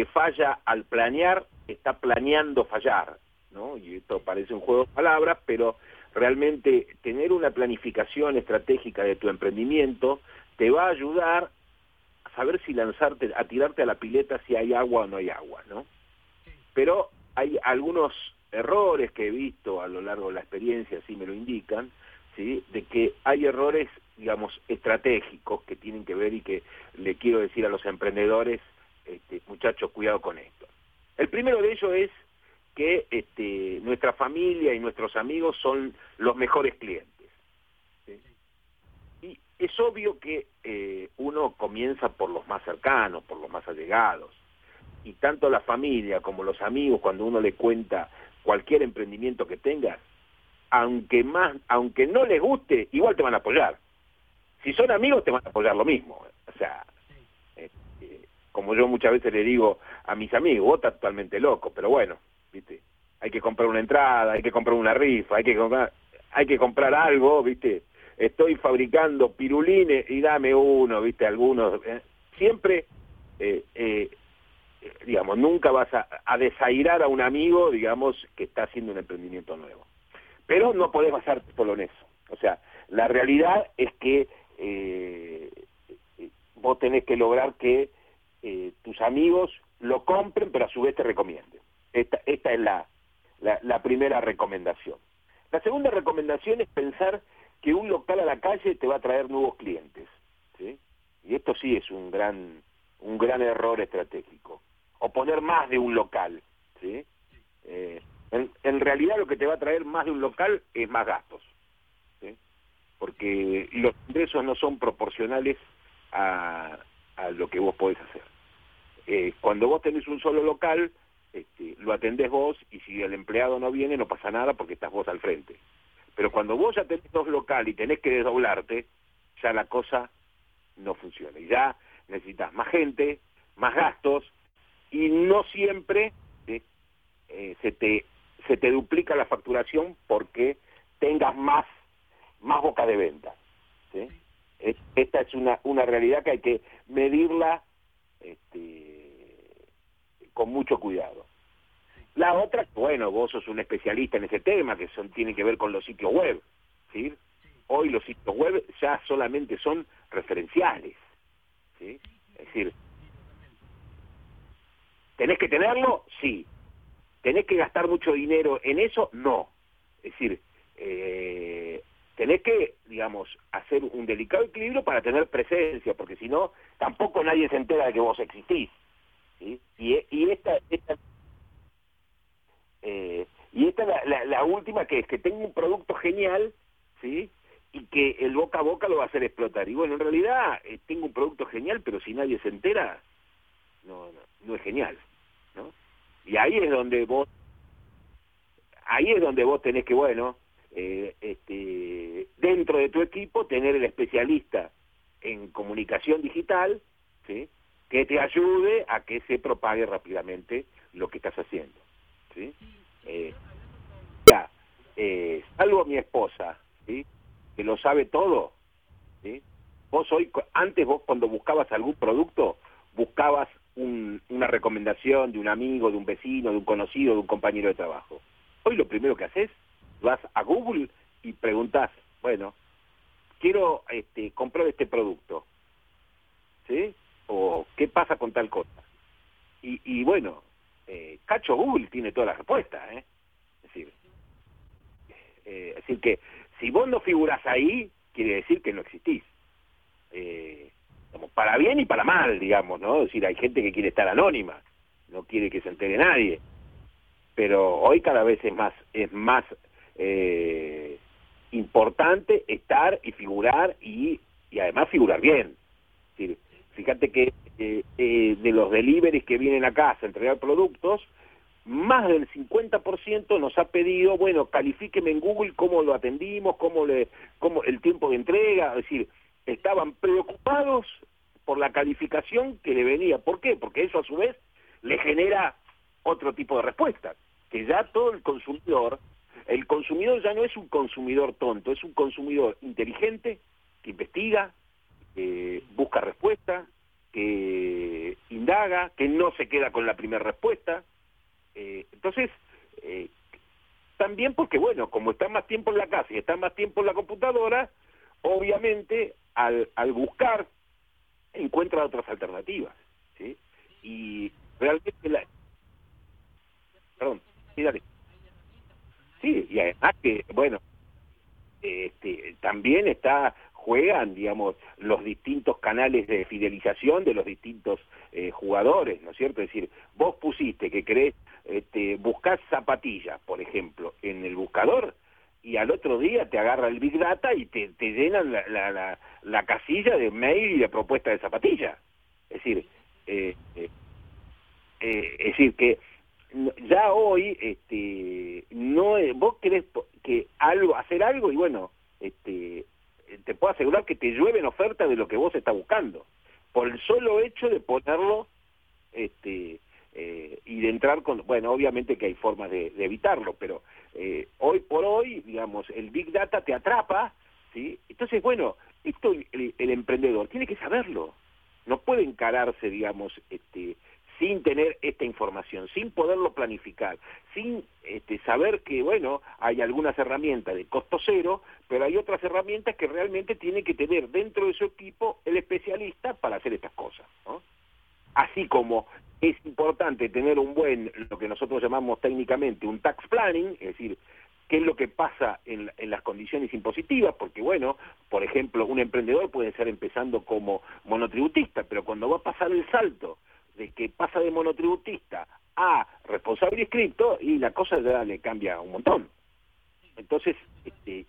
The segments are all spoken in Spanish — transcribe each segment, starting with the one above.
que falla al planear está planeando fallar, ¿no? Y esto parece un juego de palabras, pero realmente tener una planificación estratégica de tu emprendimiento te va a ayudar a saber si lanzarte, a tirarte a la pileta si hay agua o no hay agua, ¿no? Pero hay algunos errores que he visto a lo largo de la experiencia, así me lo indican, ¿sí? de que hay errores, digamos, estratégicos que tienen que ver y que le quiero decir a los emprendedores, este, muchachos, cuidado con esto. El primero de ellos es que este, nuestra familia y nuestros amigos son los mejores clientes. Y es obvio que eh, uno comienza por los más cercanos, por los más allegados. Y tanto la familia como los amigos, cuando uno le cuenta cualquier emprendimiento que tengas, aunque más, aunque no les guste, igual te van a apoyar. Si son amigos te van a apoyar lo mismo. O sea, como yo muchas veces le digo a mis amigos, vos estás totalmente loco, pero bueno, viste, hay que comprar una entrada, hay que comprar una rifa, hay que comprar, hay que comprar algo, viste. Estoy fabricando pirulines y dame uno, viste, algunos. ¿eh? Siempre eh, eh, digamos, nunca vas a, a, desairar a un amigo, digamos, que está haciendo un emprendimiento nuevo. Pero no podés basarte solo en eso. O sea, la realidad es que vos tenés que lograr que eh, tus amigos lo compren, pero a su vez te recomienden. Esta, esta es la, la, la primera recomendación. La segunda recomendación es pensar que un local a la calle te va a traer nuevos clientes. ¿sí? Y esto sí es un gran, un gran error estratégico o poner más de un local. ¿sí? Eh, en, en, realidad lo que te va a traer más de un local es más gastos, ¿sí? porque los ingresos no son proporcionales a, a lo que vos podés hacer. Eh, cuando vos tenés un solo local, este, lo atendés vos y si el empleado no viene no pasa nada porque estás vos al frente. Pero cuando vos ya tenés dos locales y tenés que desdoblarte, ya la cosa no funciona. Y ya necesitas más gente, más gastos, y no siempre ¿sí? eh, se te se te duplica la facturación porque tengas más más boca de venta ¿sí? Esta es una una realidad que hay que medirla este, con mucho cuidado la otra bueno vos sos un especialista en ese tema que son tiene que ver con los sitios web ¿sí? hoy los sitios web ya solamente son referenciales ¿sí? es decir ¿Tenés que tenerlo? Sí. ¿Tenés que gastar mucho dinero en eso? No. Es decir, eh, tenés que, digamos, hacer un delicado equilibrio para tener presencia, porque si no, tampoco nadie se entera de que vos existís. Y, y esta, esta eh, y esta es la, la, la, última que es que tengo un producto genial, ¿sí? Y que el boca a boca lo va a hacer explotar. Y bueno, en realidad eh, tengo un producto genial, pero si nadie se entera, no, no, no es genial. ¿no? Y ahí es donde vos, ahí es donde vos tenés que, bueno, eh, este, dentro de tu equipo tener el especialista en comunicación digital, ¿sí? que te ayude a que se propague rápidamente lo que estás haciendo. ¿sí? Eh, ya, eh, salvo mi esposa, ¿sí? que lo sabe todo, ¿sí? vos hoy, antes vos cuando buscabas algún producto, buscabas un, una recomendación de un amigo, de un vecino, de un conocido, de un compañero de trabajo. Hoy lo primero que haces, vas a Google y preguntas, bueno, quiero este, comprar este producto, ¿sí? O qué pasa con tal cosa. Y, y bueno, eh, Cacho Google tiene todas las respuestas, ¿eh? Es decir, eh, es decir que si vos no figuras ahí, quiere decir que no existís. Eh, para bien y para mal, digamos, ¿no? Es decir, hay gente que quiere estar anónima, no quiere que se entere nadie. Pero hoy cada vez es más, es más eh, importante estar y figurar y, y además figurar bien. Fíjate que eh, eh, de los deliveries que vienen a casa a entregar productos, más del 50% nos ha pedido, bueno, califíqueme en Google cómo lo atendimos, cómo le, cómo el tiempo de entrega, es decir, estaban preocupados por la calificación que le venía. ¿Por qué? Porque eso a su vez le genera otro tipo de respuesta, que ya todo el consumidor, el consumidor ya no es un consumidor tonto, es un consumidor inteligente, que investiga, busca respuesta, que indaga, que no se queda con la primera respuesta. Eh, entonces, eh, también porque, bueno, como está más tiempo en la casa y está más tiempo en la computadora, obviamente al, buscar encuentra otras alternativas. ¿sí? Y realmente la... Perdón, sí. Sí, y además que, bueno, este, también está juegan, digamos, los distintos canales de fidelización de los distintos eh, jugadores, ¿no es cierto? Es decir, vos pusiste que crees, este, buscás zapatillas, por ejemplo, en el buscador, y al otro día te agarra el Big Data y te, te llenan la, la, la, casilla de mail y de propuesta de zapatilla. Es decir, eh, eh, eh, es decir que ya hoy este no vos querés que algo hacer algo y bueno este te puedo asegurar que te llueven ofertas de lo que vos estás buscando. Por el solo hecho de ponerlo este eh, y de entrar con bueno obviamente que hay formas de, evitarlo pero eh, hoy por hoy digamos el big data te atrapa sí entonces bueno esto el, el emprendedor tiene que saberlo. No puede encararse digamos este sin tener esta información, sin poderlo planificar, sin este, saber que, bueno, hay algunas herramientas de costo cero, pero hay otras herramientas que realmente tiene que tener dentro de su equipo el especialista para hacer estas cosas. Así como es importante tener un buen, lo que nosotros llamamos técnicamente un tax planning, es decir, qué es lo que pasa en, en, las condiciones impositivas, porque bueno, por ejemplo, un emprendedor puede ser empezando como monotributista, pero cuando va a pasar el salto de que pasa de monotributista a responsable inscripto y la cosa ya le cambia un montón. Entonces, este,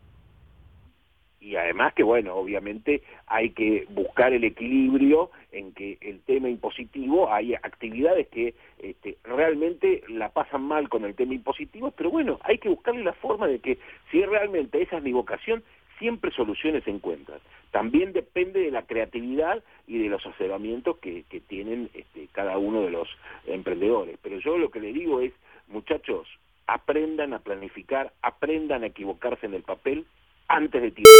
y además que bueno, obviamente hay que buscar el equilibrio en que el tema impositivo, hay actividades que este, realmente la pasan mal con el tema impositivo, pero bueno, hay que buscarle la forma de que si realmente esa es mi vocación, siempre soluciones se encuentran. También depende de la creatividad y de los asesoramientos que, que tienen este, cada uno de los emprendedores. Pero yo lo que le digo es, muchachos, aprendan a planificar, aprendan a equivocarse en el papel antes de tirar.